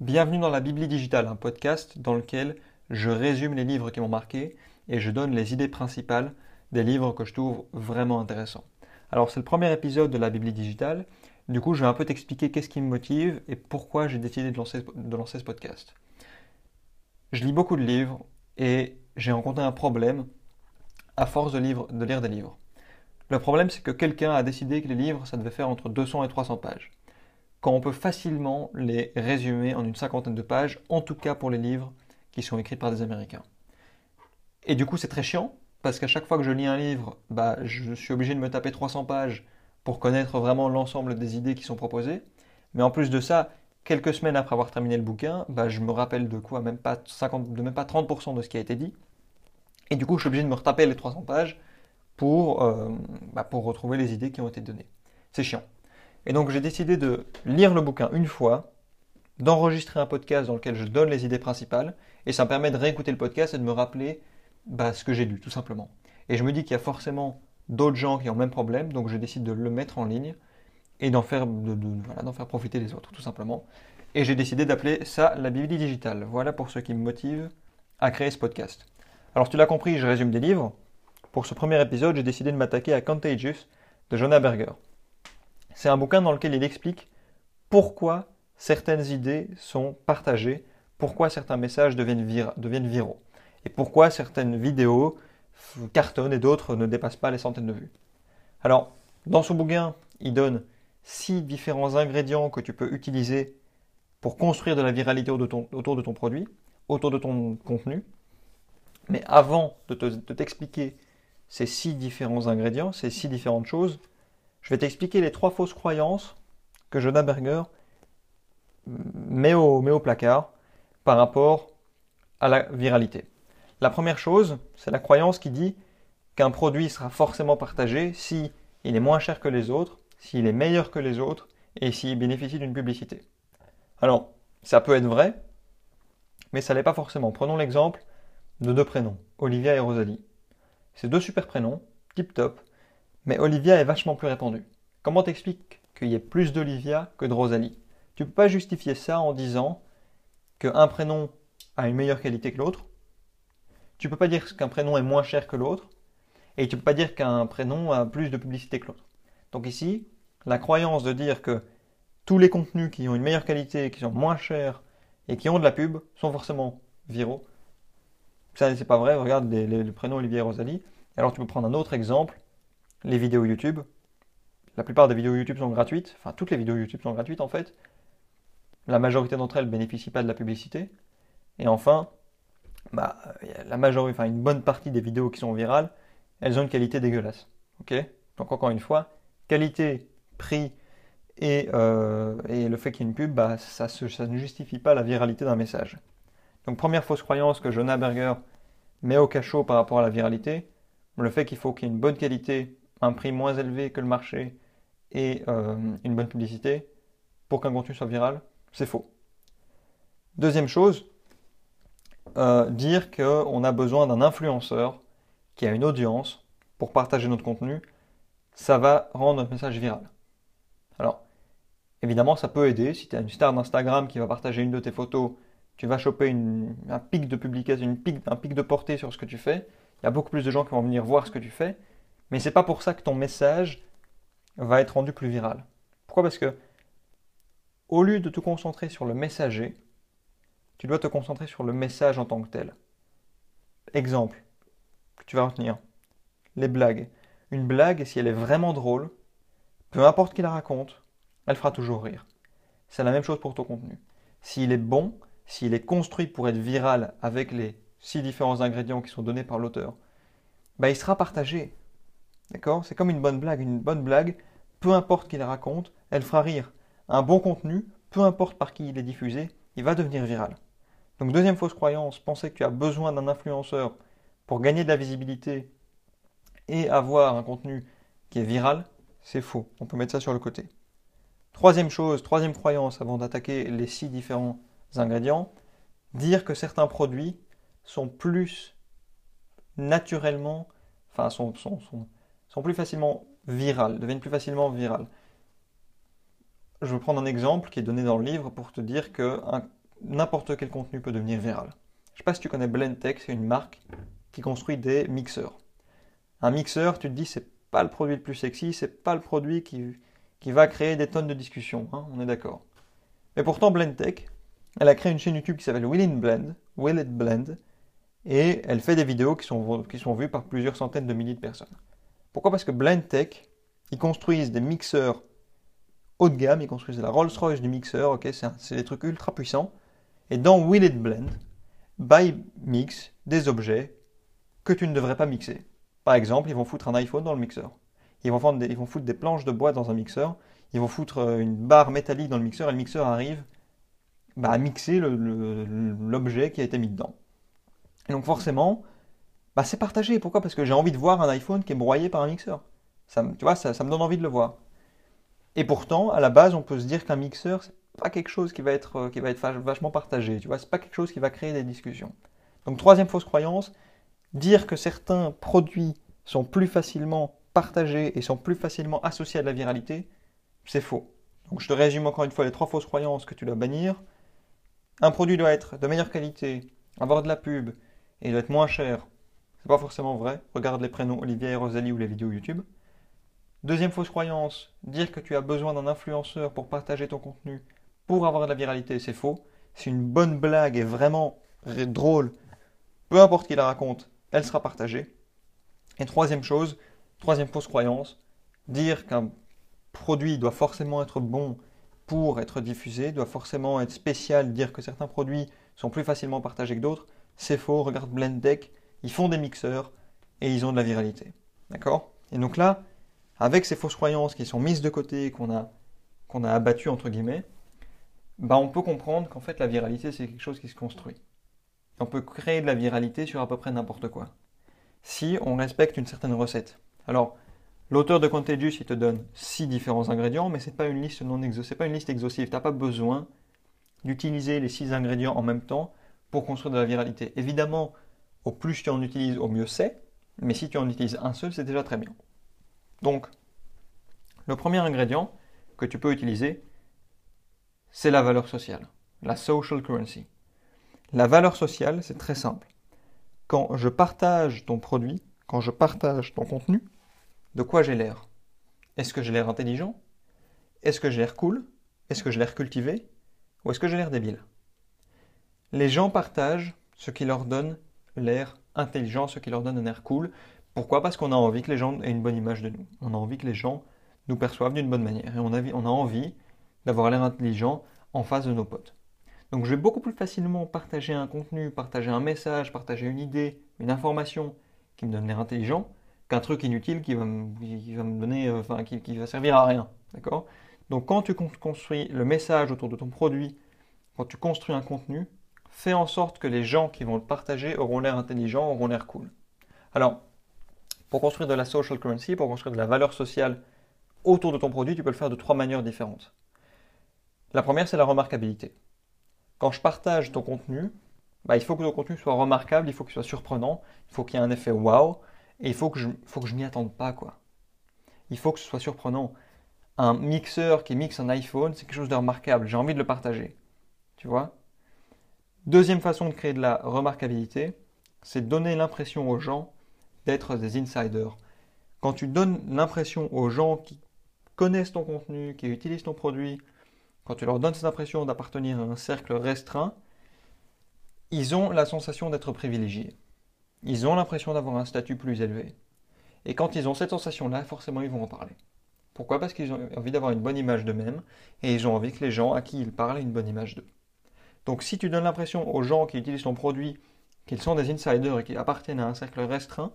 Bienvenue dans la Bibli Digitale, un podcast dans lequel je résume les livres qui m'ont marqué et je donne les idées principales des livres que je trouve vraiment intéressants. Alors c'est le premier épisode de la Bibli Digitale, du coup je vais un peu t'expliquer qu'est-ce qui me motive et pourquoi j'ai décidé de lancer, ce podcast. Je lis beaucoup de livres et j'ai rencontré un problème à force de, de lire des livres. Le problème c'est que quelqu'un a décidé que les livres ça devait faire entre 200 et 300 pages quand on peut facilement les résumer en une cinquantaine de pages, en tout cas pour les livres qui sont écrits par des Américains. Et du coup, c'est très chiant, parce qu'à chaque fois que je lis un livre, bah, je suis obligé de me taper 300 pages pour connaître vraiment l'ensemble des idées qui sont proposées. Mais en plus de ça, quelques semaines après avoir terminé le bouquin, bah, je me rappelle de quoi même pas 50, de même pas 30% de ce qui a été dit. Et du coup, je suis obligé de me retaper les 300 pages euh, bah, pour retrouver les idées qui ont été données. C'est chiant. Et donc j'ai décidé de lire le bouquin une fois, d'enregistrer un podcast dans lequel je donne les idées principales, et ça me permet de réécouter le podcast et de me rappeler bah, ce que j'ai lu, tout simplement. Et je me dis qu'il y a forcément d'autres gens qui ont le même problème, donc je décide de le mettre en ligne et d'en faire, profiter les autres, tout simplement. Et j'ai décidé d'appeler ça la Bible digitale. Voilà pour ce qui me motive à créer ce podcast. Alors tu l'as compris, je résume des livres. Pour ce premier épisode, j'ai décidé de m'attaquer à Contagious de Jonah Berger. C'est un bouquin dans lequel il explique pourquoi certaines idées sont partagées, pourquoi certains messages deviennent, viraux, et pourquoi certaines vidéos cartonnent et d'autres ne dépassent pas les centaines de vues. Alors, dans ce bouquin, il donne six différents ingrédients que tu peux utiliser pour construire de la viralité autour de ton produit, autour de ton contenu. Mais avant de t'expliquer ces six différents ingrédients, ces six différentes choses, je vais t'expliquer les trois fausses croyances que Jonah Berger met au, placard par rapport à la viralité. La première chose, c'est la croyance qui dit qu'un produit sera forcément partagé si il est moins cher que les autres, s'il est meilleur que les autres et s'il bénéficie d'une publicité. Alors, ça peut être vrai, mais ça l'est pas forcément. Prenons l'exemple de deux prénoms, Olivia et Rosalie. C'est deux super prénoms, tip top, mais Olivia est vachement plus répandue. Comment t'expliques qu'il y ait plus d'Olivia que de Rosalie? Tu peux pas justifier ça en disant qu'un prénom a une meilleure qualité que l'autre. Tu peux pas dire qu'un prénom est moins cher que l'autre. Et tu peux pas dire qu'un prénom a plus de publicité que l'autre. Donc ici, la croyance de dire que tous les contenus qui ont une meilleure qualité, qui sont moins chers et qui ont de la pub sont forcément viraux. Ça, c'est pas vrai. Regarde les, les, le prénom et Rosalie. Alors tu peux prendre un autre exemple les vidéos YouTube. La plupart des vidéos YouTube sont gratuites, enfin toutes les vidéos YouTube sont gratuites en fait. La majorité d'entre elles ne bénéficient pas de la publicité. Et enfin, bah, la majorité, enfin une bonne partie des vidéos qui sont virales, elles ont une qualité dégueulasse. Ok? Donc encore une fois, qualité, prix et, euh, et le fait qu'il y ait une pub, bah, ça, ça ne justifie pas la viralité d'un message. Donc première fausse croyance que Jonah Berger met au cachot par rapport à la viralité, le fait qu'il faut qu'il y ait une bonne qualité un prix moins élevé que le marché et euh, une bonne publicité pour qu'un contenu soit viral, c'est faux. Deuxième chose, euh, dire qu'on a besoin d'un influenceur qui a une audience pour partager notre contenu, ça va rendre notre message viral. Alors, évidemment, ça peut aider. Si tu as une star d'Instagram qui va partager une de tes photos, tu vas choper un pic de publication, un pic de portée sur ce que tu fais. Il y a beaucoup plus de gens qui vont venir voir ce que tu fais. Mais c'est pas pour ça que ton message va être rendu plus viral. Pourquoi? Parce que au lieu de te concentrer sur le messager, tu dois te concentrer sur le message en tant que tel. Exemple que tu vas retenir les blagues. Une blague, si elle est vraiment drôle, peu importe qui la raconte, elle fera toujours rire. C'est la même chose pour ton contenu. S'il est bon, s'il est construit pour être viral avec les six différents ingrédients qui sont donnés par l'auteur, bah, il sera partagé. D'accord? C'est comme une bonne blague. Une bonne blague, peu importe qui la raconte, elle fera rire. Un bon contenu, peu importe par qui il est diffusé, il va devenir viral. Donc deuxième fausse croyance, penser que tu as besoin d'un influenceur pour gagner de la visibilité et avoir un contenu qui est viral, c'est faux. On peut mettre ça sur le côté. Troisième chose, troisième croyance avant d'attaquer les six différents ingrédients, dire que certains produits sont plus naturellement, enfin sont, sont, sont sont plus facilement virales, deviennent plus facilement virales. Je vais prendre un exemple qui est donné dans le livre pour te dire que n'importe quel contenu peut devenir viral. Je ne sais pas si tu connais Blendtech, c'est une marque qui construit des mixeurs. Un mixeur, tu te dis, c'est pas le produit le plus sexy, c'est pas le produit qui, qui va créer des tonnes de discussions, hein, on est d'accord. Mais pourtant, Blendtech, elle a créé une chaîne YouTube qui s'appelle Will It Blend, Will It Blend, et elle fait des vidéos qui sont, qui sont vues par plusieurs centaines de milliers de personnes. Pourquoi? Parce que Blendtech, ils construisent des mixeurs haut de gamme, ils construisent la Rolls-Royce du mixeur, ok, c'est des trucs ultra puissants. Et dans Will It Blend, by mix des objets que tu ne devrais pas mixer. Par exemple, ils vont foutre un iPhone dans le mixeur. Ils vont, ils vont foutre des planches de bois dans un mixeur. Ils vont foutre euh, une barre métallique dans le mixeur et le mixeur arrive bah, à mixer l'objet qui a été mis dedans. Et donc forcément, bah, c'est partagé. Pourquoi? Parce que j'ai envie de voir un iPhone qui est broyé par un mixeur. Ça, tu vois, ça, me donne envie de le voir. Et pourtant, à la base, on peut se dire qu'un mixeur, c'est pas quelque chose qui va être, euh, vachement partagé. Tu vois, c'est pas quelque chose qui va créer des discussions. Donc troisième fausse croyance, dire que certains produits sont plus facilement partagés et sont plus facilement associés à de la viralité, c'est faux. Donc je te résume encore une fois les trois fausses croyances que tu dois bannir. Un produit doit être de meilleure qualité, avoir de la pub et doit être moins cher. C'est pas forcément vrai. Regarde les prénoms Olivier et Rosalie ou les vidéos YouTube. Deuxième fausse croyance, dire que tu as besoin d'un influenceur pour partager ton contenu pour avoir de la viralité, c'est faux. Si une bonne blague est vraiment drôle, peu importe qui la raconte, elle sera partagée. Et troisième chose, troisième fausse croyance, dire qu'un produit doit forcément être bon pour être diffusé, doit forcément être spécial, dire que certains produits sont plus facilement partagés que d'autres, c'est faux. Regarde Blenddeck, ils font des mixeurs et ils ont de la viralité. D'accord? Et donc là, avec ces fausses croyances qui sont mises de côté, qu'on a, qu'on a abattues entre guillemets, bah on peut comprendre qu'en fait la viralité c'est quelque chose qui se construit. On peut créer de la viralité sur à peu près n'importe quoi. Si on respecte une certaine recette. Alors, l'auteur de Contagious, il te donne six différents ingrédients, mais ce n'est pas une liste non pas une liste exhaustive. Tu n'as pas besoin d'utiliser les six ingrédients en même temps pour construire de la viralité. Évidemment, au plus tu en utilises, au mieux c'est, mais si tu en utilises un seul, c'est déjà très bien. Donc, le premier ingrédient que tu peux utiliser, c'est la valeur sociale, la social currency. La valeur sociale, c'est très simple. Quand je partage ton produit, quand je partage ton contenu, de quoi j'ai l'air? Est-ce que j'ai l'air intelligent? Est-ce que j'ai l'air cool? Est-ce que j'ai l'air cultivé? Ou est-ce que j'ai l'air débile? Les gens partagent ce qui leur donne l'air intelligent, ce qui leur donne un air cool. Pourquoi? Parce qu'on a envie que les gens aient une bonne image de nous. On a envie que les gens nous perçoivent d'une bonne manière. Et on a, envie d'avoir l'air intelligent en face de nos potes. Donc je vais beaucoup plus facilement partager un contenu, partager un message, partager une idée, une information qui me donne l'air intelligent, qu'un truc inutile qui va me, va me donner, euh, enfin, qui, qui, va servir à rien. D'accord? Donc quand tu construis le message autour de ton produit, quand tu construis un contenu, fais en sorte que les gens qui vont le partager auront l'air intelligent, auront l'air cool. Alors, pour construire de la social currency, pour construire de la valeur sociale autour de ton produit, tu peux le faire de trois manières différentes. La première, c'est la remarquabilité quand je partage ton contenu, bah, il faut que ton contenu soit remarquable, il faut qu'il soit surprenant, il faut qu'il y ait un effet wow, et il faut que je, faut que je m'y attende pas, quoi. Il faut que ce soit surprenant. Un mixeur qui mixe un iPhone, c'est quelque chose de remarquable, j'ai envie de le partager. Tu vois? Deuxième façon de créer de la remarquabilité, c'est donner l'impression aux gens d'être des insiders. Quand tu donnes l'impression aux gens qui connaissent ton contenu, qui utilisent ton produit, quand tu leur donnes cette impression d'appartenir à un cercle restreint, ils ont la sensation d'être privilégiés. Ils ont l'impression d'avoir un statut plus élevé. Et quand ils ont cette sensation-là, forcément, ils vont en parler. Pourquoi? Parce qu'ils ont envie d'avoir une bonne image d'eux-mêmes et ils ont envie que les gens à qui ils parlent aient une bonne image d'eux. Donc si tu donnes l'impression aux gens qui utilisent ton produit qu'ils sont des insiders et qu'ils appartiennent à un cercle restreint,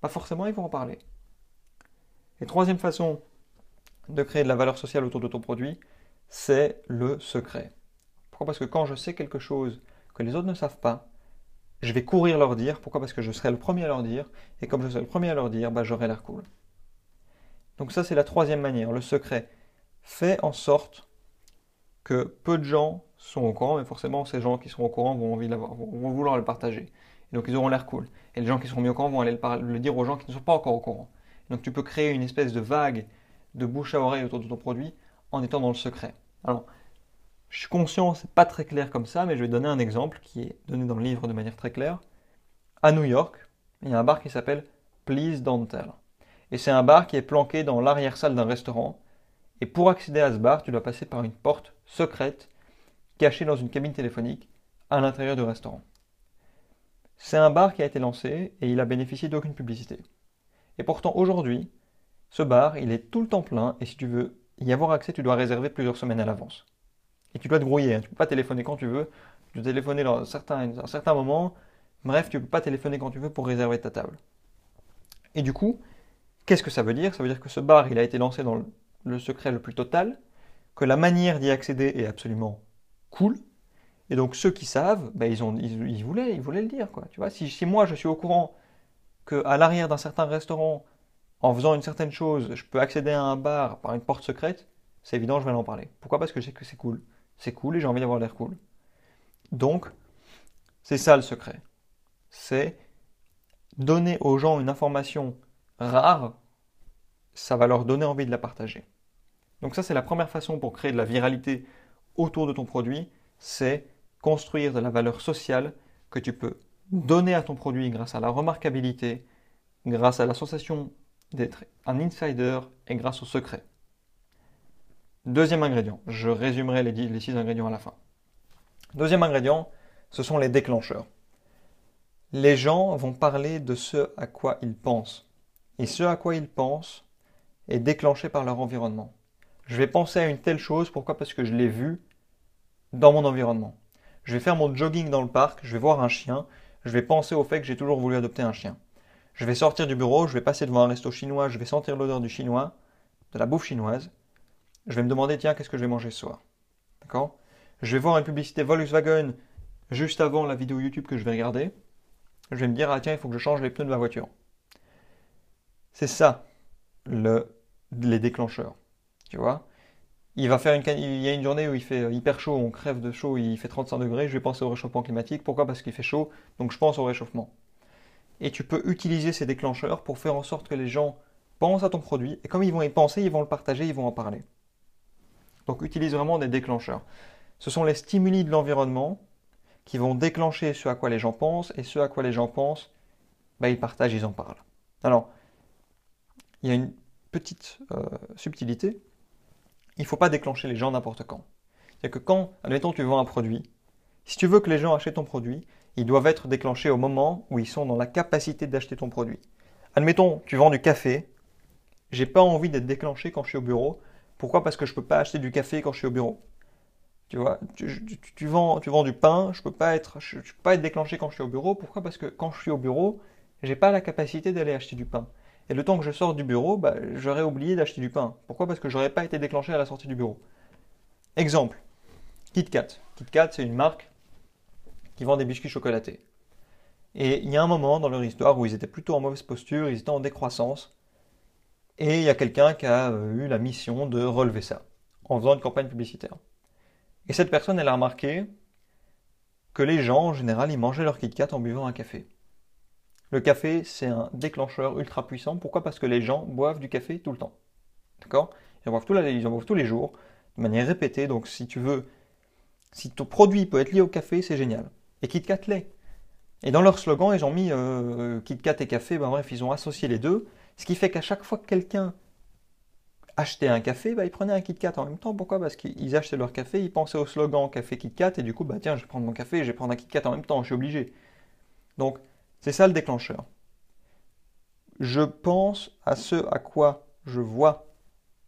pas forcément ils vont en parler. Et troisième façon de créer de la valeur sociale autour de ton produit, c'est le secret. Pourquoi? Parce que quand je sais quelque chose que les autres ne savent pas, je vais courir leur dire. Pourquoi? Parce que je serai le premier à leur dire. Et comme je serai le premier à leur dire, bah, j'aurai l'air cool. Donc ça, c'est la troisième manière, le secret. Fais en sorte que peu de gens sont au courant, mais forcément, ces gens qui seront au courant vont, envie vouloir le partager. Et donc, ils auront l'air cool. Et les gens qui seront mis au courant vont aller le, dire aux gens qui ne sont pas encore au courant. donc, tu peux créer une espèce de vague de bouche à oreille autour de ton produit en étant dans le secret. Alors, Je suis conscient, c'est pas très clair comme ça, mais je vais donner un exemple qui est donné dans le livre de manière très claire. À New York, il y a un bar qui s'appelle Please Don't Tell. Et c'est un bar qui est planqué dans l'arrière-salle d'un restaurant. Et pour accéder à ce bar, tu dois passer par une porte secrète cachée dans une cabine téléphonique à l'intérieur du restaurant. C'est un bar qui a été lancé et il a bénéficié d'aucune publicité. Et pourtant aujourd'hui, ce bar, il est tout le temps plein et si tu veux y avoir accès, tu dois réserver plusieurs semaines à l'avance. Et tu dois te grouiller, hein. tu ne peux pas téléphoner quand tu veux, tu dois téléphoner dans certains, un certain moment, bref, tu ne peux pas téléphoner quand tu veux pour réserver ta table. Et du coup, qu'est-ce que ça veut dire? Ça veut dire que ce bar, il a été lancé dans le secret le plus total, que la manière d'y accéder est absolument cool, et donc ceux qui savent, ben, ils, ont, ils, voulaient, ils voulaient le dire. Quoi. Tu vois, si, si moi je suis au courant qu'à l'arrière d'un certain restaurant, en faisant une certaine chose, je peux accéder à un bar par une porte secrète, c'est évident, je vais en parler. Pourquoi? Parce que je sais que c'est cool. C'est cool et j'ai envie d'avoir l'air cool. Donc, c'est ça le secret. C'est donner aux gens une information rare, ça va leur donner envie de la partager. Donc ça, c'est la première façon pour créer de la viralité autour de ton produit, c'est construire de la valeur sociale que tu peux donner à ton produit grâce à la remarquabilité, grâce à la sensation d'être un insider et grâce au secret. Deuxième ingrédient, je résumerai les, six ingrédients à la fin. Deuxième ingrédient, ce sont les déclencheurs. Les gens vont parler de ce à quoi ils pensent. Et ce à quoi ils pensent est déclenché par leur environnement. Je vais penser à une telle chose, pourquoi? Parce que je l'ai vu dans mon environnement. Je vais faire mon jogging dans le parc, je vais voir un chien, je vais penser au fait que j'ai toujours voulu adopter un chien. Je vais sortir du bureau, je vais passer devant un resto chinois, je vais sentir l'odeur du chinois, de la bouffe chinoise. Je vais me demander, tiens, qu'est-ce que je vais manger ce soir? D'accord? Je vais voir une publicité Volkswagen juste avant la vidéo YouTube que je vais regarder. Je vais me dire, ah tiens, il faut que je change les pneus de ma voiture. C'est ça, le, les déclencheurs. Tu vois? Il y a une journée où il fait euh, hyper chaud, on crève de chaud, il fait 35 degrés, je vais penser au réchauffement climatique. Pourquoi? Parce qu'il fait chaud, donc je pense au réchauffement. Et tu peux utiliser ces déclencheurs pour faire en sorte que les gens pensent à ton produit, et comme ils vont y penser, ils vont le partager, ils vont en parler. Donc utilise vraiment des déclencheurs. Ce sont les stimuli de l'environnement qui vont déclencher ce à quoi les gens pensent, et ce à quoi les gens pensent, bah, ils partagent, ils en parlent. Alors, il y a une petite euh, subtilité, il ne faut pas déclencher les gens n'importe quand. C'est que quand, admettons, tu vends un produit, si tu veux que les gens achètent ton produit, ils doivent être déclenchés au moment où ils sont dans la capacité d'acheter ton produit. Admettons, tu vends du café, j'ai pas envie d'être déclenché quand je suis au bureau. Pourquoi? Parce que je ne peux pas acheter du café quand je suis au bureau. Tu vois, tu, vends, tu vends du pain, je ne peux, pas être, je, peux pas être déclenché quand je suis au bureau. Pourquoi? Parce que quand je suis au bureau, j'ai pas la capacité d'aller acheter du pain. Et le temps que je sors du bureau, bah, j'aurais oublié d'acheter du pain. Pourquoi? Parce que j'aurais pas été déclenché à la sortie du bureau. Exemple, KitKat. KitKat, c'est une marque qui vend des biscuits chocolatés. Et il y a un moment dans leur histoire où ils étaient plutôt en mauvaise posture, ils étaient en décroissance. Et il y a quelqu'un qui a euh, eu la mission de relever ça en faisant une campagne publicitaire. Et cette personne, elle a remarqué que les gens, en général, ils mangeaient leur KitKat en buvant un café. Le café, c'est un déclencheur ultra puissant. Pourquoi? Parce que les gens boivent du café tout le temps. D'accord? Ils ils en boivent tous les jours, de manière répétée. Donc, si tu veux, si ton produit peut être lié au café, c'est génial. Et KitKat l'est. Et dans leur slogan, ils ont mis euh, KitKat et café. Ben, bref, ils ont associé les deux. Ce qui fait qu'à chaque fois que quelqu'un achetait un café, ben, ils prenaient un KitKat en même temps. Pourquoi? Parce qu'ils achetaient leur café, ils pensaient au slogan café KitKat. Et du coup, bah, tiens, je vais prendre mon café, je vais prendre un KitKat en même temps, je suis obligé. Donc, c'est ça le déclencheur. Je pense à ce à quoi je vois.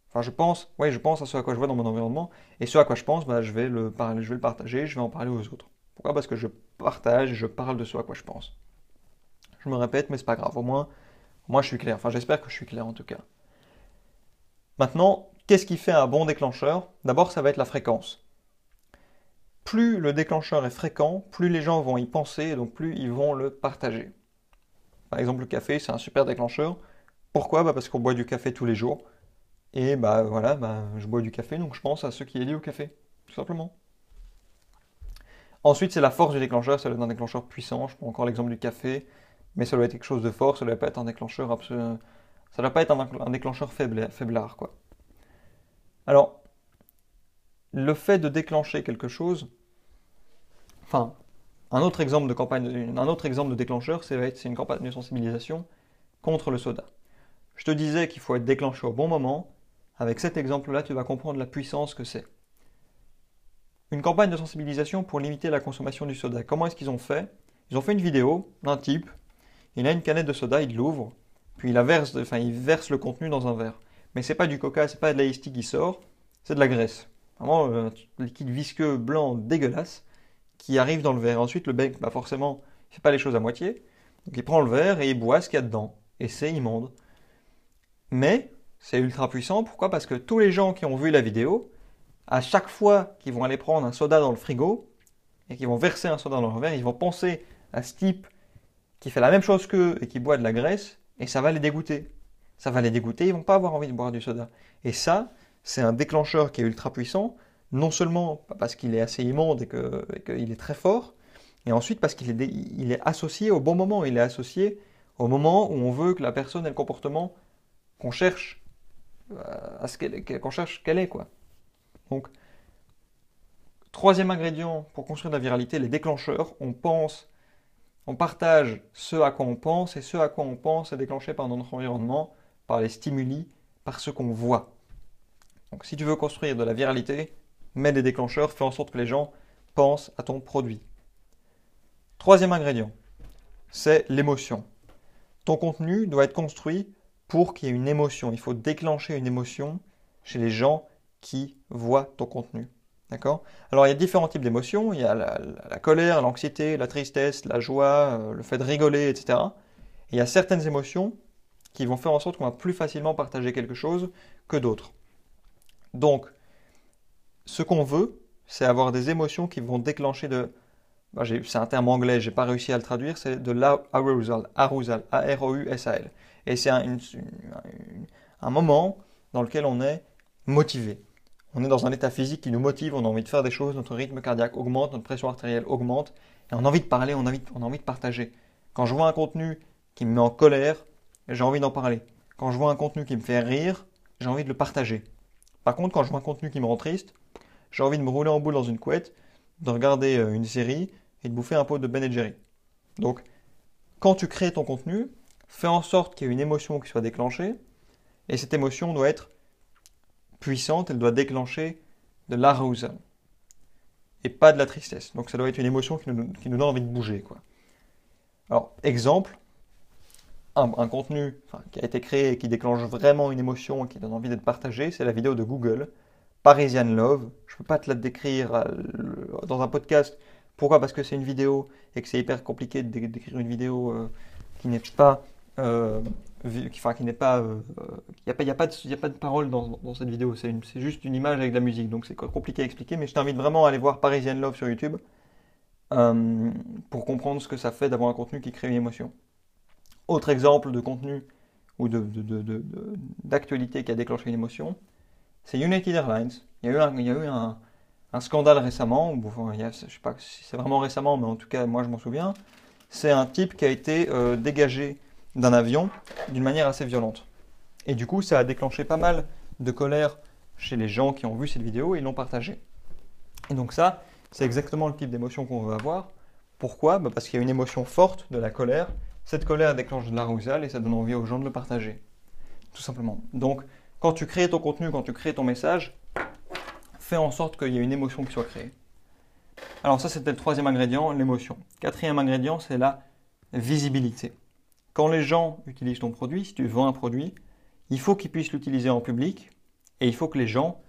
Enfin, je pense, oui, je pense à ce à quoi je vois dans mon environnement. Et ce à quoi je pense, bah, je, vais le je vais le partager, je vais en parler aux autres. Pourquoi? Parce que je partage, je parle de ce à quoi je pense. Je me répète, mais c'est pas grave. Au moins, moi, je suis clair. Enfin, j'espère que je suis clair en tout cas. Maintenant, qu'est-ce qui fait un bon déclencheur? D'abord, ça va être la fréquence plus le déclencheur est fréquent, plus les gens vont y penser et donc plus ils vont le partager. Par exemple, le café, c'est un super déclencheur. Pourquoi? Bah Parce qu'on boit du café tous les jours. Et bah voilà, bah, je bois du café, donc je pense à ce qui est lié au café, tout simplement. Ensuite, c'est la force du déclencheur, ça doit être un déclencheur puissant. Je prends encore l'exemple du café, mais ça doit être quelque chose de fort, ça doit pas être un déclencheur absolu... Ça doit pas être un, déclencheur faible, faiblard, quoi. Alors, le fait de déclencher quelque chose, enfin, un autre exemple de campagne, un autre exemple de déclencheur, c'est une campagne de sensibilisation contre le soda. Je te disais qu'il faut être déclenché au bon moment. Avec cet exemple-là, tu vas comprendre la puissance que c'est. Une campagne de sensibilisation pour limiter la consommation du soda. Comment est-ce qu'ils ont fait? Ils ont fait une vidéo d'un type, il a une canette de soda, il l'ouvre, puis il, verse, enfin, il verse le contenu dans un verre. Mais c'est pas du coca, c'est pas de la qui sort, c'est de la graisse. Vraiment un liquide visqueux blanc dégueulasse qui arrive dans le verre. Ensuite, le bec, bah forcément, il fait pas les choses à moitié. Donc il prend le verre et il boit ce qu'il y a dedans. Et c'est immonde. Mais c'est ultra puissant. Pourquoi? Parce que tous les gens qui ont vu la vidéo, à chaque fois qu'ils vont aller prendre un soda dans le frigo et qu'ils vont verser un soda dans leur verre, ils vont penser à ce type qui fait la même chose qu'eux et qui boit de la graisse et ça va les dégoûter. Ça va les dégoûter, ils vont pas avoir envie de boire du soda. Et ça, c'est un déclencheur qui est ultra puissant non seulement parce qu'il est assez immonde et qu'il est très fort, et ensuite parce qu'il est, associé au bon moment, il est associé au moment où on veut que la personne ait le comportement qu'on cherche euh, à ce qu'on cherche qu'elle est quoi. Donc troisième ingrédient pour construire la viralité, les déclencheurs. On pense, on partage ce à quoi on pense et ce à quoi on pense est déclenché par notre environnement, par les stimuli, par ce qu'on voit. Donc si tu veux construire de la viralité, mets des déclencheurs, fais en sorte que les gens pensent à ton produit. Troisième ingrédient, c'est l'émotion. Ton contenu doit être construit pour qu'il y ait une émotion. Il faut déclencher une émotion chez les gens qui voient ton contenu. Alors il y a différents types d'émotions. Il y a la, colère, l'anxiété, la tristesse, la joie, euh, le fait de rigoler, etc. il y a certaines émotions qui vont faire en sorte qu'on va plus facilement partager quelque chose que d'autres. Donc, ce qu'on veut, c'est avoir des émotions qui vont déclencher de. Bah, c'est un terme anglais, j'ai pas réussi à le traduire, c'est de l'arousal, arousal, A-R-O-U-S-A-L. Et c'est un, un, moment dans lequel on est motivé. On est dans un état physique qui nous motive, on a envie de faire des choses, notre rythme cardiaque augmente, notre pression artérielle augmente, et on a envie de parler, on a envie, on a envie de partager. Quand je vois un contenu qui me met en colère, j'ai envie d'en parler. Quand je vois un contenu qui me fait rire, j'ai envie de le partager. Par contre, quand je vois un contenu qui me rend triste, j'ai envie de me rouler en boule dans une couette, de regarder euh, une série et de bouffer un pot de Ben Jerry. Donc, quand tu crées ton contenu, fais en sorte qu'il y ait une émotion qui soit déclenchée, et cette émotion doit être puissante, elle doit déclencher de l'arousal, et pas de la tristesse. Donc ça doit être une émotion qui nous, donne envie de bouger. Quoi. Alors, exemple, un, contenu qui a été créé et qui déclenche vraiment une émotion et qui donne envie d'être partagé, c'est la vidéo de Google Parisian Love. Je ne peux pas te la décrire euh, dans un podcast. Pourquoi? Parce que c'est une vidéo et que c'est hyper compliqué de décrire une vidéo euh, qui n'est pas. Euh, qui n'est pas. Il n'y a, pas de, a pas de parole dans, cette vidéo. C'est juste une image avec de la musique. Donc c'est compliqué à expliquer. Mais je t'invite vraiment à aller voir Parisian Love sur YouTube pour comprendre ce que ça fait d'avoir un contenu qui crée une émotion. Autre exemple de contenu ou d'actualité de, qui a déclenché une émotion, c'est United Airlines. Il y a eu un, il y a eu un, scandale récemment, je ne sais pas si c'est vraiment récemment, mais en tout cas, moi je m'en souviens. C'est un type qui a été euh, dégagé d'un avion d'une manière assez violente. Et du coup, ça a déclenché pas mal de colère chez les gens qui ont vu cette vidéo et l'ont partagée. Et donc ça, c'est exactement le type d'émotion qu'on veut avoir. Pourquoi? Bah, Parce qu'il y a une émotion forte de la colère. Cette colère déclenche de l'arousal et ça donne envie aux gens de le partager. Tout simplement. Donc, quand tu crées ton contenu, quand tu crées ton message, fais en sorte qu'il y ait une émotion qui soit créée. Alors ça, c'était le troisième ingrédient, l'émotion. Quatrième ingrédient, c'est la visibilité. Quand les gens utilisent ton produit, si tu vends un produit, il faut qu'ils puissent l'utiliser en public et il faut que les gens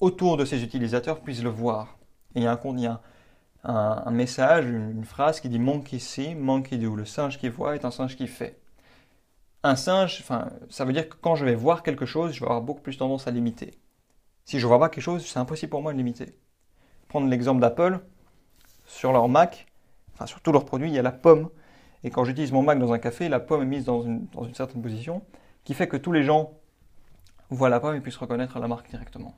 autour de ces utilisateurs puissent le voir. Et il y a un, un message, une phrase qui dit Monkey see, monkey do. Le singe qui voit est un singe qui fait un singe, ça veut dire que quand je vais voir quelque chose, je vais avoir beaucoup plus tendance à l'imiter. Si je vois pas quelque chose, c'est impossible pour moi de l'imiter. Prendre l'exemple d'Apple, sur leur Mac, enfin sur tous leurs produits, il y a la pomme. Et quand j'utilise mon Mac dans un café, la pomme est mise dans une, dans une certaine position, qui fait que tous les gens voient la pomme et puissent reconnaître la marque directement.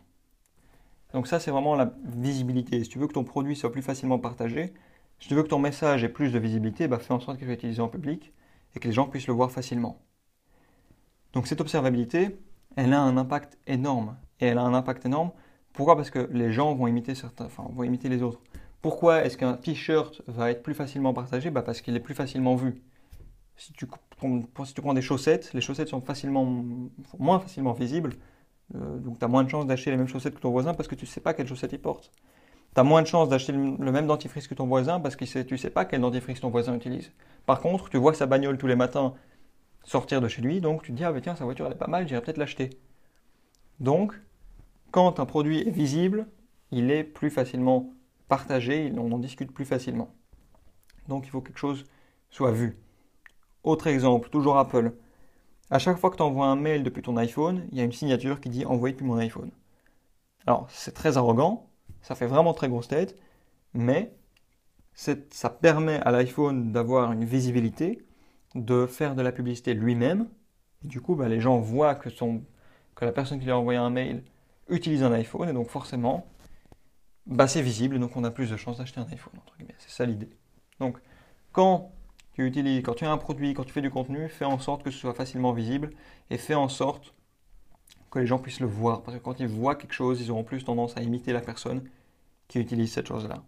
Donc ça, c'est vraiment la visibilité. Si tu veux que ton produit soit plus facilement partagé, si tu veux que ton message ait plus de visibilité, bah fais en sorte qu'il soit utilisé en public et que les gens puissent le voir facilement. Donc cette observabilité, elle a un impact énorme. Et elle a un impact énorme Pourquoi? Parce que les gens vont imiter certains, vont imiter les autres. Pourquoi est-ce qu'un t-shirt va être plus facilement partagé? Bah Parce qu'il est plus facilement vu. Si tu, si tu prends des chaussettes, les chaussettes sont facilement, moins facilement visibles. Euh, donc tu as moins de chances d'acheter les mêmes chaussettes que ton voisin parce que tu ne sais pas quelles chaussettes il porte. Tu as moins de chances d'acheter le même dentifrice que ton voisin parce que tu ne sais pas quel dentifrice ton voisin utilise. Par contre, tu vois sa bagnole tous les matins sortir de chez lui, donc tu te dis, ah bah tiens, sa voiture elle est pas mal, j'irai peut-être l'acheter. Donc, quand un produit est visible, il est plus facilement partagé, on en discute plus facilement. Donc il faut que quelque chose soit vu. Autre exemple, toujours Apple. À chaque fois que tu envoies un mail depuis ton iPhone, il y a une signature qui dit envoyé depuis mon iPhone. Alors c'est très arrogant, ça fait vraiment très grosse tête, mais ça permet à l'iPhone d'avoir une visibilité, de faire de la publicité lui-même. Et du coup, bah, les gens voient que, la personne qui lui a envoyé un mail utilise un iPhone, et donc forcément, bah, c'est visible, donc on a plus de chances d'acheter un iPhone, C'est ça l'idée. Donc, quand tu quand tu as un produit, quand tu fais du contenu, fais en sorte que ce soit facilement visible, et fais en sorte que les gens puissent le voir. Parce que quand ils voient quelque chose, ils auront plus tendance à imiter la personne qui utilise cette chose-là.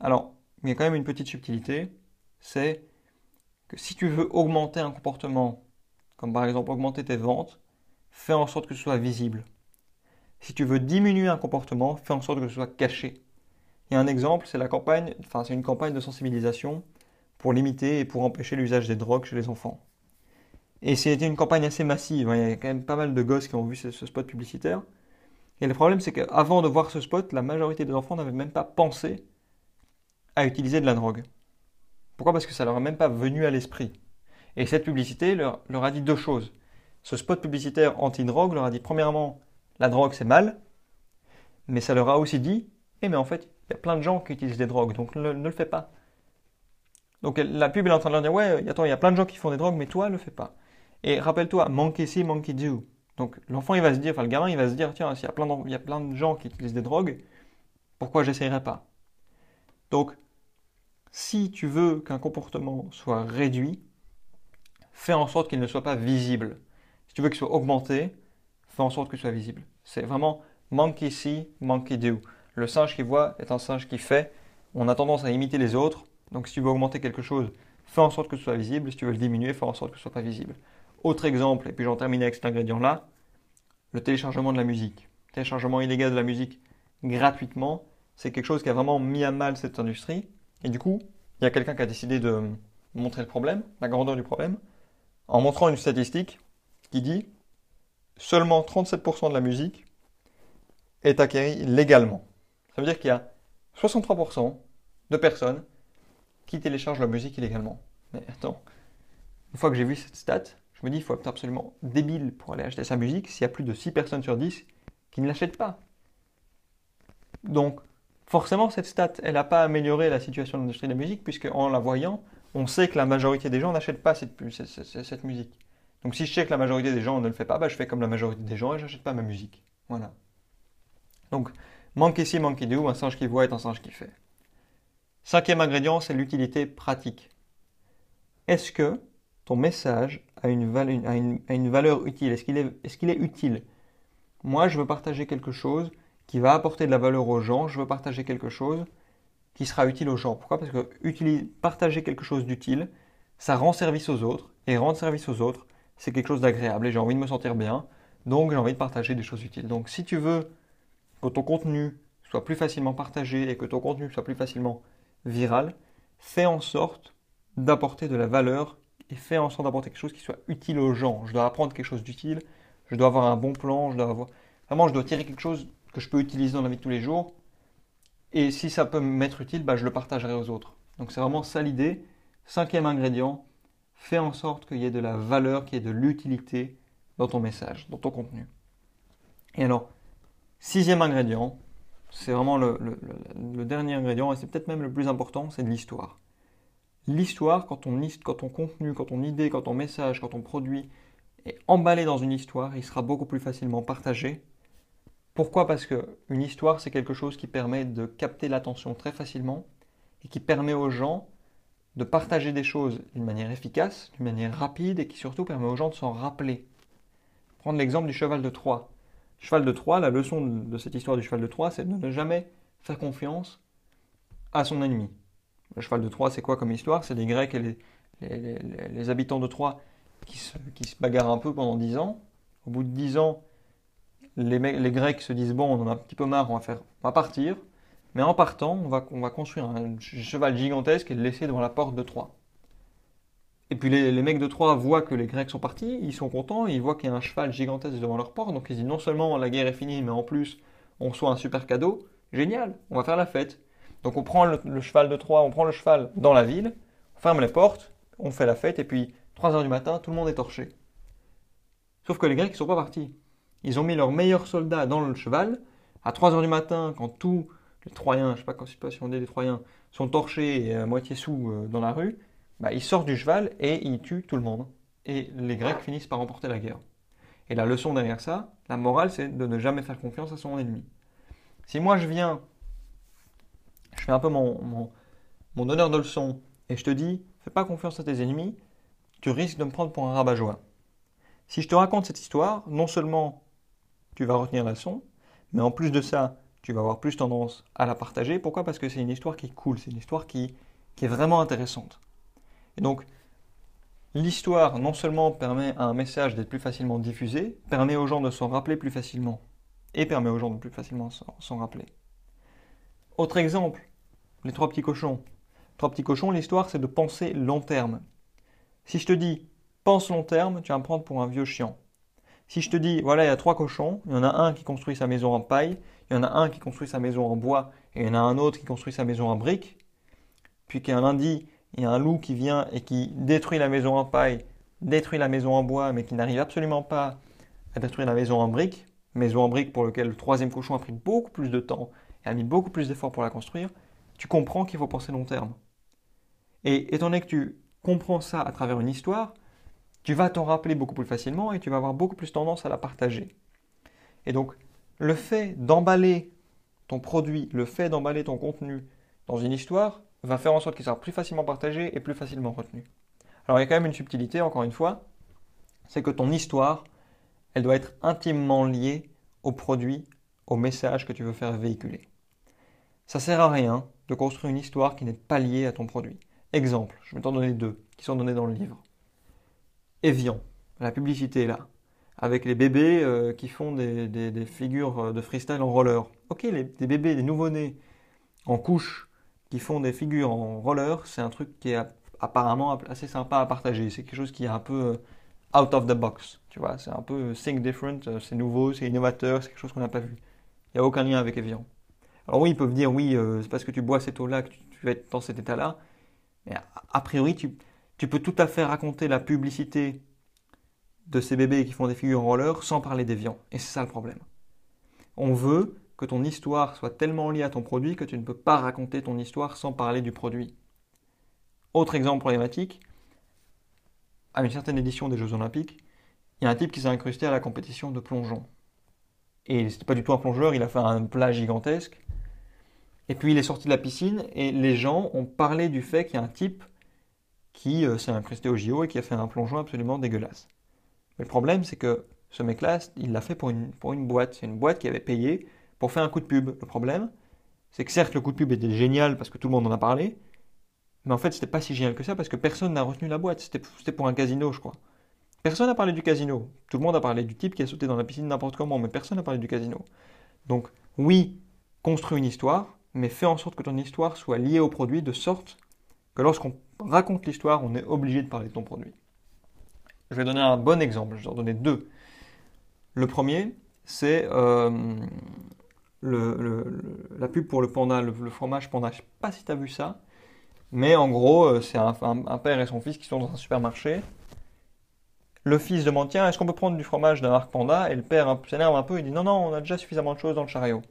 Alors, il y a quand même une petite subtilité, c'est que si tu veux augmenter un comportement, comme par exemple augmenter tes ventes, fais en sorte que ce soit visible. Si tu veux diminuer un comportement, fais en sorte que ce soit caché. Il y a un exemple, c'est la campagne, enfin c'est une campagne de sensibilisation pour limiter et pour empêcher l'usage des drogues chez les enfants. Et c'était une campagne assez massive. Hein. Il y a quand même pas mal de gosses qui ont vu ce, spot publicitaire. Et le problème, c'est qu'avant de voir ce spot, la majorité des enfants n'avaient même pas pensé à utiliser de la drogue. Pourquoi? Parce que ça leur a même pas venu à l'esprit. Et cette publicité leur, a dit deux choses. Ce spot publicitaire anti-drogue leur a dit premièrement, la drogue c'est mal, mais ça leur a aussi dit, eh mais en fait, il y a plein de gens qui utilisent des drogues, donc ne, le fais pas. Donc la pub est en train de leur dire, ouais, attends, il y a plein de gens qui font des drogues, mais toi, ne le fais pas. Et rappelle-toi, monkey see, monkey do. Donc l'enfant, il va se dire, enfin le gamin, il va se dire, tiens, s'il y a plein de, y a plein de gens qui utilisent des drogues, pourquoi j'essayerais pas? Donc, si tu veux qu'un comportement soit réduit, fais en sorte qu'il ne soit pas visible. Si tu veux qu'il soit augmenté, fais en sorte ce soit visible. C'est vraiment monkey see, monkey do. Le singe qui voit est un singe qui fait. On a tendance à imiter les autres. Donc si tu veux augmenter quelque chose, fais en sorte que ce soit visible. Si tu veux le diminuer, fais en sorte que ce soit pas visible. Autre exemple, et puis j'en termine avec cet ingrédient-là, le téléchargement de la musique. Téléchargement illégal de la musique gratuitement, c'est quelque chose qui a vraiment mis à mal cette industrie. Et du coup, il y a quelqu'un qui a décidé de montrer le problème, la grandeur du problème, en montrant une statistique qui dit seulement 37% de la musique est acquérie légalement. Ça veut dire qu'il y a 63% de personnes qui téléchargent la musique illégalement. Mais attends, une fois que j'ai vu cette stat, je me dis qu'il faut être absolument débile pour aller acheter sa musique s'il y a plus de 6 personnes sur 10 qui ne l'achètent pas. Donc, forcément, cette stat, elle n'a pas amélioré la situation de l'industrie de la musique, puisque en la voyant, on sait que la majorité des gens n'achètent pas cette, cette musique. Donc si je sais que la majorité des gens ne le fait pas, bah, je fais comme la majorité des gens et j'achète pas ma musique. Voilà. Donc, manque ici, manque do, un singe qui voit est un singe qui fait. Cinquième ingrédient, c'est l'utilité pratique. Est-ce que ton message a une, valeur, utile? Est-ce qu'il est, utile? Moi, je veux partager quelque chose qui va apporter de la valeur aux gens. Je veux partager quelque chose qui sera utile aux gens. Pourquoi? Parce que partager quelque chose d'utile, ça rend service aux autres. Et rendre service aux autres, c'est quelque chose d'agréable et j'ai envie de me sentir bien. Donc j'ai envie de partager des choses utiles. Donc si tu veux que ton contenu soit plus facilement partagé et que ton contenu soit plus facilement viral, fais en sorte d'apporter de la valeur et fais en sorte d'apporter quelque chose qui soit utile aux gens. Je dois apprendre quelque chose d'utile, je dois avoir un bon plan, je dois avoir vraiment je dois tirer quelque chose que je peux utiliser dans la vie de tous les jours. Et si ça peut m'être utile, bah, je le partagerai aux autres. Donc c'est vraiment ça l'idée. Cinquième ingrédient, fais en sorte qu'il y ait de la valeur, qu'il y ait de l'utilité dans ton message, dans ton contenu. Et alors, sixième ingrédient, c'est vraiment le, dernier ingrédient, et c'est peut-être même le plus important, c'est de l'histoire. L'histoire, quand ton, quand ton contenu, quand ton idée, quand ton message, quand ton produit est emballé dans une histoire, il sera beaucoup plus facilement partagé. Pourquoi? Parce qu'une histoire, c'est quelque chose qui permet de capter l'attention très facilement et qui permet aux gens de partager des choses d'une manière efficace, d'une manière rapide et qui surtout permet aux gens de s'en rappeler. Prendre l'exemple du cheval de Troie. Cheval de Troie, la leçon de cette histoire du cheval de Troie, c'est de ne jamais faire confiance à son ennemi. Le cheval de Troie, c'est quoi comme histoire? C'est les Grecs et les, habitants de Troie qui se, bagarrent un peu pendant 10 ans. Au bout de 10 ans, les, Grecs se disent bon, on en a un petit peu marre, on va, faire, on va partir. Mais en partant, on va, on va construire un cheval gigantesque et le laisser devant la porte de Troie. Et puis les, mecs de Troie voient que les Grecs sont partis, ils sont contents, ils voient qu'il y a un cheval gigantesque devant leur porte, donc ils disent non seulement la guerre est finie, mais en plus on reçoit un super cadeau, génial, on va faire la fête. Donc on prend le, cheval de Troie, on prend le cheval dans la ville, on ferme les portes, on fait la fête, et puis 3 heures du matin, tout le monde est torché. Sauf que les Grecs ne sont pas partis. Ils ont mis leurs meilleurs soldats dans le cheval. À 3 heures du matin, quand tous les Troyens, je ne sais pas, sais pas si on dit les Troyens, sont torchés et à moitié sous euh, dans la rue, bah, ils sortent du cheval et ils tuent tout le monde. Et les Grecs finissent par remporter la guerre. Et la leçon derrière ça, la morale, c'est de ne jamais faire confiance à son ennemi. Si moi je viens, je fais un peu mon, mon, mon donneur de leçon, et je te dis, fais pas confiance à tes ennemis, tu risques de me prendre pour un rabat-joie. Si je te raconte cette histoire, non seulement tu vas retenir la leçon, mais en plus de ça, tu vas avoir plus tendance à la partager. Pourquoi? Parce que c'est une histoire qui est cool, c'est une histoire qui, qui est vraiment intéressante. Et donc, l'histoire non seulement permet à un message d'être plus facilement diffusé, permet aux gens de s'en rappeler plus facilement, et permet aux gens de plus facilement s'en rappeler. Autre exemple, les trois petits cochons. Trois petits cochons, l'histoire c'est de penser long terme. Si je te dis pense long terme, tu vas me prendre pour un vieux chiant. Si je te dis voilà, il y a trois cochons, il y en a un qui construit sa maison en paille, il y en a un qui construit sa maison en bois, et il y en a un autre qui construit sa maison en briques, puis qu'un lundi, a un loup qui vient et qui détruit la maison en paille, détruit la maison en bois, mais qui n'arrive absolument pas à détruire la maison en briques, maison en briques pour laquelle le troisième cochon a pris beaucoup plus de temps et a mis beaucoup plus d'efforts pour la construire, tu comprends qu'il faut penser long terme. Et étant donné que tu comprends ça à travers une histoire, tu vas t'en rappeler beaucoup plus facilement et tu vas avoir beaucoup plus tendance à la partager. Et donc, le fait d'emballer ton produit, le fait d'emballer ton contenu dans une histoire, va faire en sorte qu'il sera plus facilement partagé et plus facilement retenu. Alors il y a quand même une subtilité, encore une fois, c'est que ton histoire, elle doit être intimement liée au produit, au message que tu veux faire véhiculer. Ça sert à rien de construire une histoire qui n'est pas liée à ton produit. Exemple, je vais t'en donner deux qui sont donnés dans le livre. Evian, la publicité est là, avec les bébés euh, qui font des, figures de freestyle en roller. Ok, les, des bébés, des nouveau-nés en couche qui font des figures en roller, c'est un truc qui est apparemment assez sympa à partager. C'est quelque chose qui est un peu euh, out of the box, tu vois. C'est un peu euh, think different, euh, c'est nouveau, c'est innovateur, c'est quelque chose qu'on n'a pas vu. Il n'y a aucun lien avec Evian. Alors oui, ils peuvent dire oui, c'est parce que tu bois cette eau-là que tu, vas être dans cet état-là. Mais a, priori, tu, tu, peux tout à fait raconter la publicité de ces bébés qui font des figures en roller sans parler d'Evian. Et c'est ça le problème. On veut que ton histoire soit tellement liée à ton produit que tu ne peux pas raconter ton histoire sans parler du produit. Autre exemple problématique, à une certaine édition des Jeux Olympiques, il y a un type qui s'est incrusté à la compétition de plongeon. Et c'était pas du tout un plongeur, il a fait un plat gigantesque. Et puis il est sorti de la piscine et les gens ont parlé du fait qu'il y a un type qui euh, s'est incrusté au JO et qui a fait un plongeon absolument dégueulasse. Mais le problème, c'est que ce mec-là, il l'a fait pour une, pour une boîte. C'est une boîte qui avait payé pour faire un coup de pub. Le problème, c'est que certes, le coup de pub était génial parce que tout le monde en a parlé, mais en fait, c'était pas si génial que ça parce que personne n'a retenu la boîte. C'était pour un casino, je crois. Personne n'a parlé du casino. Tout le monde a parlé du type qui a sauté dans la piscine n'importe comment, mais personne n'a parlé du casino. Donc, oui, construis une histoire, mais fais en sorte que ton histoire soit liée au produit de sorte que lorsqu'on raconte l'histoire, on est obligé de parler de ton produit. Je vais donner un bon exemple, je vais en donner deux. Le premier, c'est euh, la pub pour le panda, le, fromage panda. Je sais pas si tu as vu ça, mais en gros, euh, c'est un, père et son fils qui sont dans un supermarché. Le fils demande Tiens, est-ce qu'on peut prendre du fromage d'un marque panda? Et le père s'énerve un peu, il dit Non, non, on a déjà suffisamment de choses dans le chariot.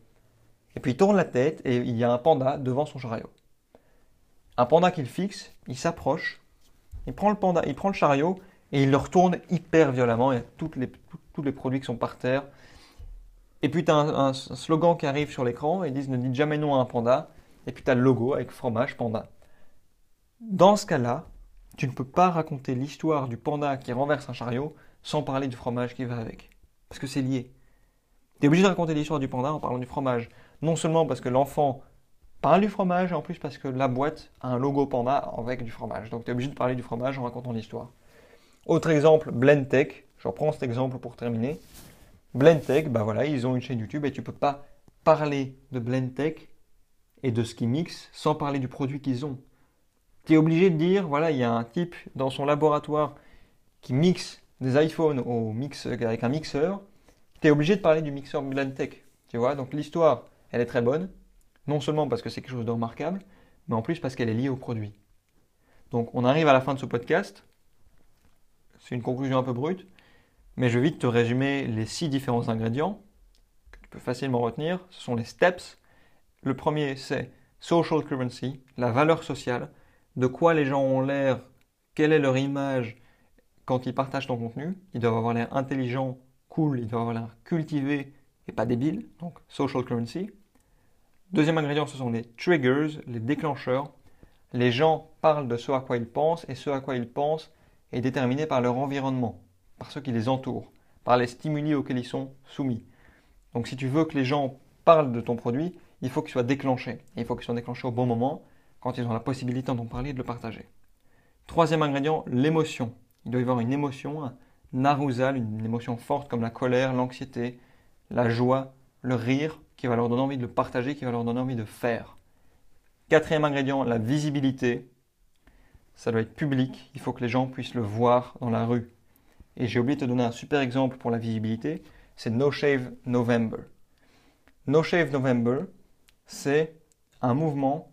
Et puis il tourne la tête et il y a un panda devant son chariot. Un panda qu'il fixe, il s'approche, il prend le panda, il prend le chariot et il le retourne hyper violemment. Il y a tous les produits qui sont par terre. Et puis tu as un, slogan qui arrive sur l'écran, ils disent ne dites jamais non à un panda. Et puis tu as le logo avec fromage panda. Dans ce cas-là, tu ne peux pas raconter l'histoire du panda qui renverse un chariot sans parler du fromage qui va avec. Parce que c'est lié. Tu es obligé de raconter l'histoire du panda en parlant du fromage. Non seulement parce que l'enfant parle du fromage, et en plus parce que la boîte a un logo panda avec du fromage. Donc tu es obligé de parler du fromage en racontant l'histoire. Autre exemple, Blendtech. Je reprends cet exemple pour terminer. Blendtech, bah voilà, ils ont une chaîne YouTube et tu peux pas parler de Blendtech et de ce qu'ils mixent sans parler du produit qu'ils ont. Tu es obligé de dire, voilà, il y a un type dans son laboratoire qui mixe des iPhones au mix, avec un mixeur. Tu es obligé de parler du mixeur Blendtech. Tu vois, donc l'histoire, elle est très bonne. Non seulement parce que c'est quelque chose de remarquable, mais en plus parce qu'elle est liée au produit. Donc on arrive à la fin de ce podcast. C'est une conclusion un peu brute, mais je vais vite te résumer les six différents ingrédients que tu peux facilement retenir. Ce sont les steps. Le premier, c'est social currency, la valeur sociale, de quoi les gens ont l'air, quelle est leur image quand ils partagent ton contenu. Ils doivent avoir l'air intelligent, cool, ils doivent avoir l'air cultivé et pas débile, donc social currency. Deuxième ingrédient, ce sont les triggers, les déclencheurs. Les gens parlent de ce à quoi ils pensent et ce à quoi ils pensent est déterminé par leur environnement, par ceux qui les entourent, par les stimuli auxquels ils sont soumis. Donc si tu veux que les gens parlent de ton produit, il faut qu'il soit déclenché. il faut qu'il soit déclenché au bon moment, quand ils ont la possibilité d'en parler et de le partager. Troisième ingrédient, l'émotion. Il doit y avoir une émotion, un arousal, une émotion forte comme la colère, l'anxiété, la joie, le rire, qui va leur donner envie de le partager, qui va leur donner envie de faire. Quatrième ingrédient, la visibilité. Ça doit être public, il faut que les gens puissent le voir dans la rue. Et j'ai oublié de te donner un super exemple pour la visibilité, c'est No Shave November. No Shave November, c'est un mouvement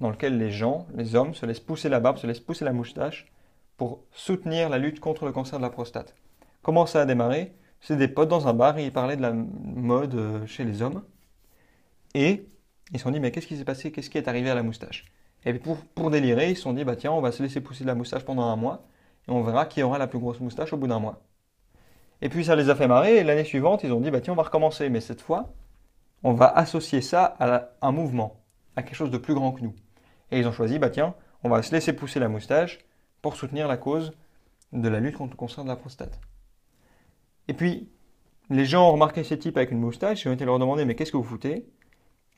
dans lequel les gens, les hommes, se laissent pousser la barbe, se laissent pousser la moustache pour soutenir la lutte contre le cancer de la prostate. Comment ça a démarré? C'est des potes dans un bar ils parlaient de la mode euh, chez les hommes. Et ils se sont dit, mais qu'est-ce qui s'est passé? Qu'est-ce qui est arrivé à la moustache? Et pour, pour délirer, ils se sont dit, bah tiens, on va se laisser pousser la moustache pendant un mois et on verra qui aura la plus grosse moustache au bout d'un mois. Et puis ça les a fait marrer et l'année suivante, ils ont dit, bah tiens, on va recommencer, mais cette fois, on va associer ça à un mouvement, à quelque chose de plus grand que nous. Et ils ont choisi, bah tiens, on va se laisser pousser la moustache pour soutenir la cause de la lutte contre le cancer de la prostate. Et puis, les gens ont remarqué ces types avec une moustache, ils ont été leur demander, mais qu'est-ce que vous foutez?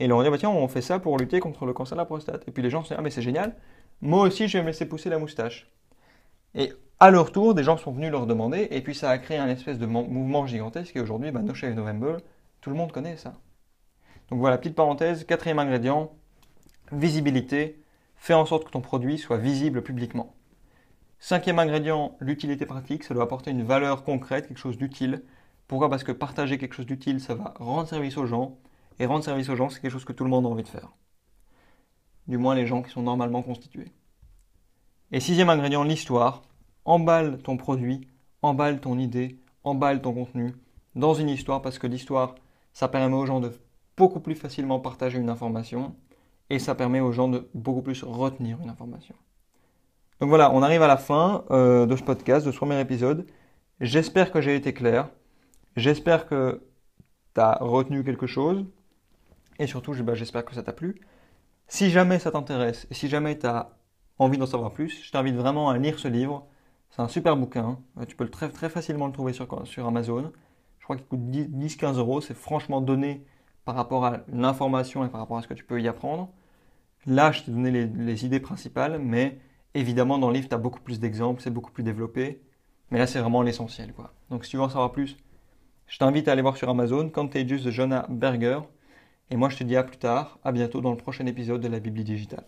Et ils leur ont dit, bah, tiens, on fait ça pour lutter contre le cancer de la prostate. Et puis les gens se sont dit, ah mais c'est génial, moi aussi je vais me laisser pousser la moustache. Et à leur tour, des gens sont venus leur demander, et puis ça a créé un espèce de mouvement gigantesque, et aujourd'hui, bah, No Shave November, tout le monde connaît ça. Donc voilà, petite parenthèse, quatrième ingrédient, visibilité, fais en sorte que ton produit soit visible publiquement. Cinquième ingrédient, l'utilité pratique, ça doit apporter une valeur concrète, quelque chose d'utile. Pourquoi? Parce que partager quelque chose d'utile, ça va rendre service aux gens, et rendre service aux gens, c'est quelque chose que tout le monde a envie de faire. Du moins les gens qui sont normalement constitués. Et sixième ingrédient, l'histoire. Emballe ton produit, emballe ton idée, emballe ton contenu dans une histoire parce que l'histoire, ça permet aux gens de beaucoup plus facilement partager une information et ça permet aux gens de beaucoup plus retenir une information. Donc voilà, on arrive à la fin euh, de ce podcast, de ce premier épisode. J'espère que j'ai été clair. J'espère que tu as retenu quelque chose. Et surtout, bah, j'espère que ça t'a plu. Si jamais ça t'intéresse et si jamais tu as envie d'en savoir plus, je t'invite vraiment à lire ce livre. C'est un super bouquin. Euh, tu peux le très, très facilement le trouver sur, Amazon. Je crois qu'il coûte 10-15 euros. C'est franchement donné par rapport à l'information et par rapport à ce que tu peux y apprendre. Là, je t'ai donné les, idées principales, mais évidemment, dans le livre, tu as beaucoup plus d'exemples, c'est beaucoup plus développé. Mais là, c'est vraiment l'essentiel. Donc, si tu veux en savoir plus, je t'invite à aller voir sur Amazon Contagious de Jonah Berger. Et moi, je te dis à plus tard, à bientôt dans le prochain épisode de la Bible digitale.